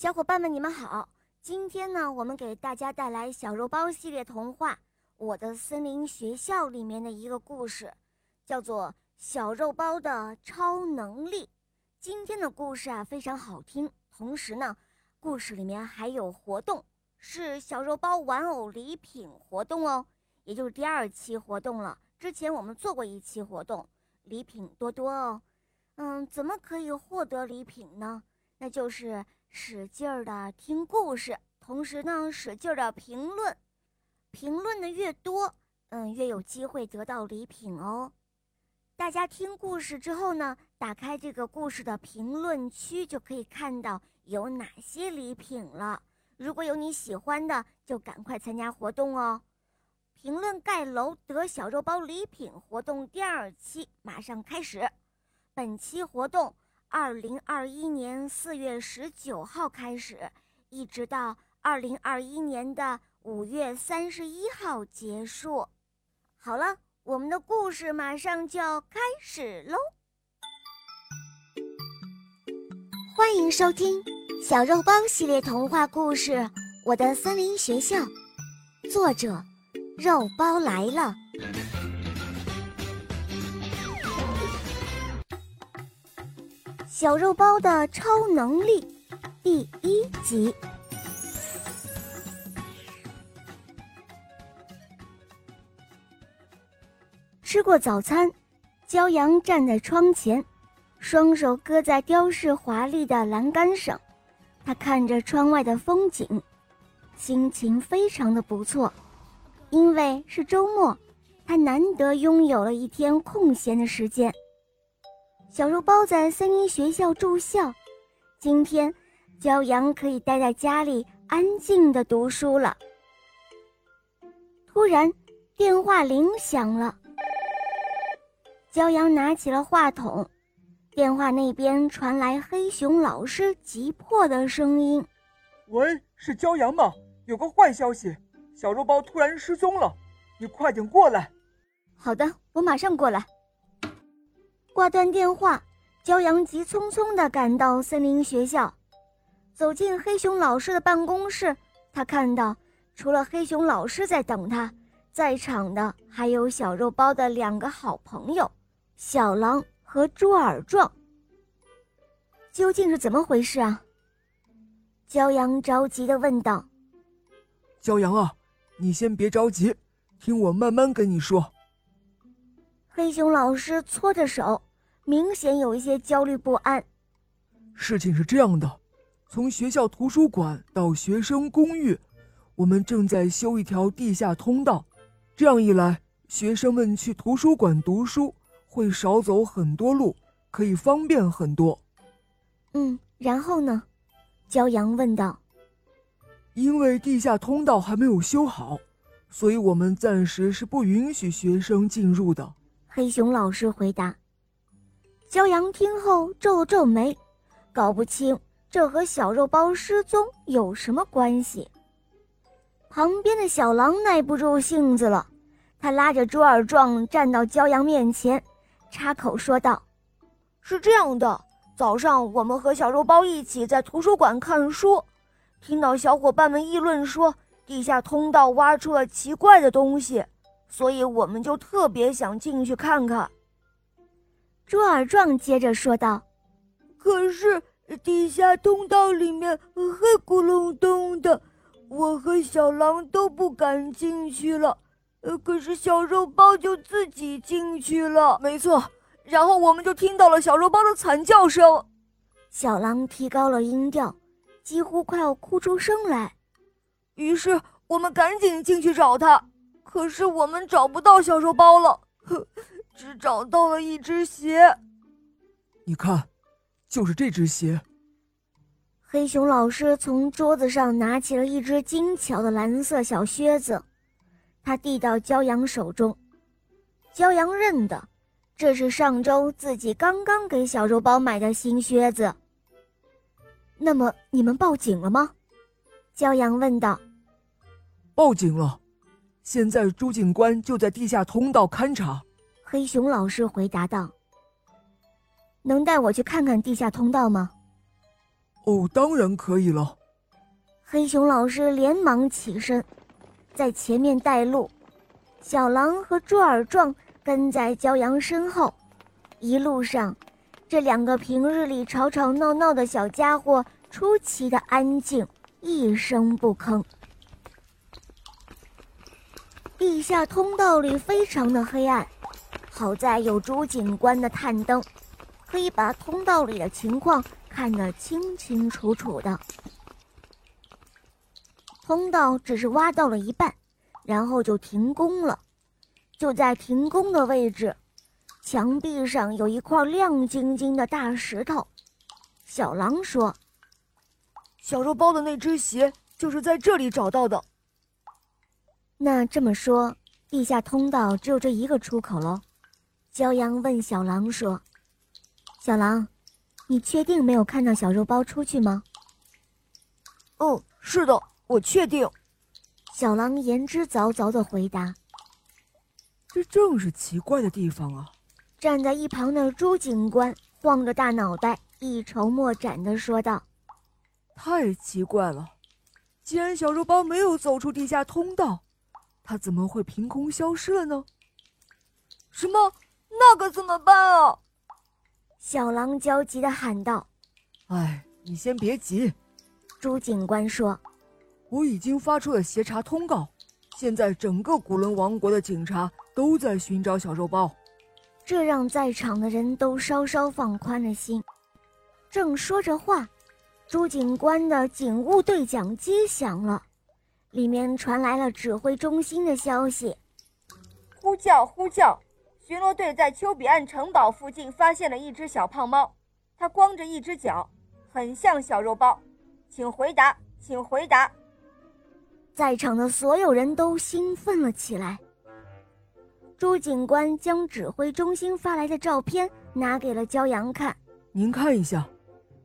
小伙伴们，你们好！今天呢，我们给大家带来小肉包系列童话《我的森林学校》里面的一个故事，叫做《小肉包的超能力》。今天的故事啊，非常好听。同时呢，故事里面还有活动，是小肉包玩偶礼品活动哦，也就是第二期活动了。之前我们做过一期活动，礼品多多哦。嗯，怎么可以获得礼品呢？那就是。使劲儿的听故事，同时呢，使劲儿的评论，评论的越多，嗯，越有机会得到礼品哦。大家听故事之后呢，打开这个故事的评论区，就可以看到有哪些礼品了。如果有你喜欢的，就赶快参加活动哦。评论盖楼得小肉包礼品活动第二期马上开始，本期活动。二零二一年四月十九号开始，一直到二零二一年的五月三十一号结束。好了，我们的故事马上就要开始喽！欢迎收听《小肉包系列童话故事》，《我的森林学校》，作者：肉包来了。小肉包的超能力，第一集。吃过早餐，骄阳站在窗前，双手搁在雕饰华丽的栏杆上。他看着窗外的风景，心情非常的不错，因为是周末，他难得拥有了一天空闲的时间。小肉包在森林学校住校，今天，骄阳可以待在家里安静的读书了。突然，电话铃响了，骄阳拿起了话筒，电话那边传来黑熊老师急迫的声音：“喂，是骄阳吗？有个坏消息，小肉包突然失踪了，你快点过来。”“好的，我马上过来。”挂断电话，骄阳急匆匆地赶到森林学校，走进黑熊老师的办公室。他看到，除了黑熊老师在等他，在场的还有小肉包的两个好朋友小狼和猪耳壮。究竟是怎么回事啊？骄阳着急地问道。骄阳啊，你先别着急，听我慢慢跟你说。黑熊老师搓着手，明显有一些焦虑不安。事情是这样的，从学校图书馆到学生公寓，我们正在修一条地下通道。这样一来，学生们去图书馆读书会少走很多路，可以方便很多。嗯，然后呢？骄阳问道。因为地下通道还没有修好，所以我们暂时是不允许学生进入的。黑熊老师回答。骄阳听后皱了皱眉，搞不清这和小肉包失踪有什么关系。旁边的小狼耐不住性子了，他拉着猪耳壮站到骄阳面前，插口说道：“是这样的，早上我们和小肉包一起在图书馆看书，听到小伙伴们议论说地下通道挖出了奇怪的东西。”所以我们就特别想进去看看。猪耳壮接着说道：“可是地下通道里面黑咕隆咚的，我和小狼都不敢进去了。呃，可是小肉包就自己进去了。没错，然后我们就听到了小肉包的惨叫声。小狼提高了音调，几乎快要哭出声来。于是我们赶紧进去找他。”可是我们找不到小肉包了，哼，只找到了一只鞋。你看，就是这只鞋。黑熊老师从桌子上拿起了一只精巧的蓝色小靴子，他递到骄阳手中。骄阳认得，这是上周自己刚刚给小肉包买的新靴子。那么你们报警了吗？骄阳问道。报警了。现在朱警官就在地下通道勘察。黑熊老师回答道：“能带我去看看地下通道吗？”哦，当然可以了。黑熊老师连忙起身，在前面带路，小狼和猪耳壮跟在骄阳身后。一路上，这两个平日里吵吵闹闹的小家伙出奇的安静，一声不吭。地下通道里非常的黑暗，好在有朱警官的探灯，可以把通道里的情况看得清清楚楚的。通道只是挖到了一半，然后就停工了。就在停工的位置，墙壁上有一块亮晶晶的大石头。小狼说：“小肉包的那只鞋就是在这里找到的。”那这么说，地下通道只有这一个出口喽？骄阳问小狼说：“小狼，你确定没有看到小肉包出去吗？”“嗯，是的。”我确定，小狼言之凿凿的回答。这正是奇怪的地方啊！站在一旁的朱警官晃着大脑袋，一筹莫展的说道：“太奇怪了！既然小肉包没有走出地下通道，他怎么会凭空消失了呢？什么？那可怎么办啊？”小狼焦急地喊道。“哎，你先别急。”朱警官说。我已经发出了协查通告，现在整个古伦王国的警察都在寻找小肉包，这让在场的人都稍稍放宽了心。正说着话，朱警官的警务对讲机响了，里面传来了指挥中心的消息：呼叫呼叫，巡逻队在丘比岸城堡附近发现了一只小胖猫，它光着一只脚，很像小肉包，请回答，请回答。在场的所有人都兴奋了起来。朱警官将指挥中心发来的照片拿给了骄阳看：“您看一下，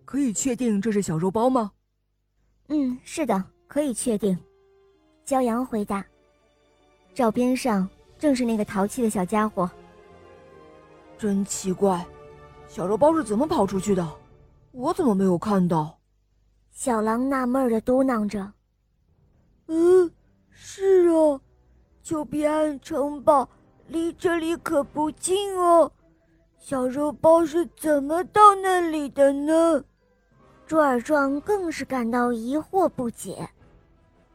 可以确定这是小肉包吗？”“嗯，是的，可以确定。”骄阳回答。“照片上正是那个淘气的小家伙。”“真奇怪，小肉包是怎么跑出去的？我怎么没有看到？”小狼纳闷的嘟囔着。嗯，是啊，丘比岸城堡离这里可不近哦。小肉包是怎么到那里的呢？朱尔壮更是感到疑惑不解。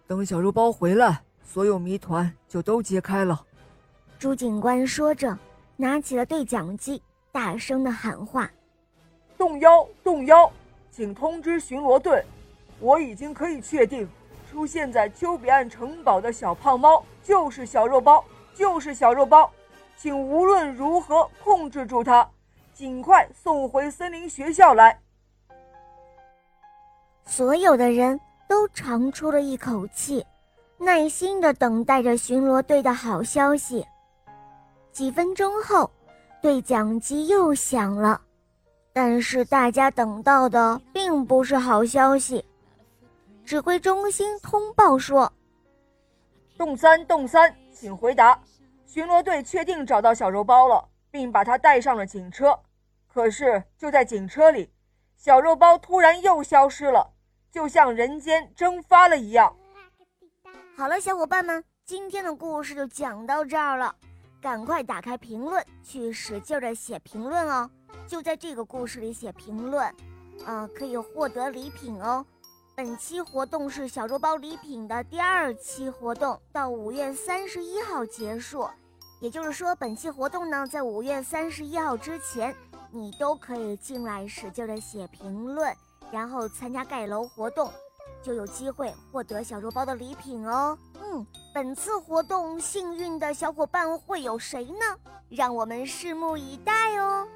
等小肉包回来，所有谜团就都揭开了。朱警官说着，拿起了对讲机，大声的喊话：“动幺，动幺，请通知巡逻队，我已经可以确定。”出现在丘比岸城堡的小胖猫就是小肉包，就是小肉包，请无论如何控制住它，尽快送回森林学校来。所有的人都长出了一口气，耐心的等待着巡逻队的好消息。几分钟后，对讲机又响了，但是大家等到的并不是好消息。指挥中心通报说：“洞三，洞三，请回答。巡逻队确定找到小肉包了，并把他带上了警车。可是就在警车里，小肉包突然又消失了，就像人间蒸发了一样。”好了，小伙伴们，今天的故事就讲到这儿了。赶快打开评论，去使劲的写评论哦！就在这个故事里写评论，嗯，可以获得礼品哦。本期活动是小肉包礼品的第二期活动，到五月三十一号结束。也就是说，本期活动呢，在五月三十一号之前，你都可以进来使劲的写评论，然后参加盖楼活动，就有机会获得小肉包的礼品哦。嗯，本次活动幸运的小伙伴会有谁呢？让我们拭目以待哦。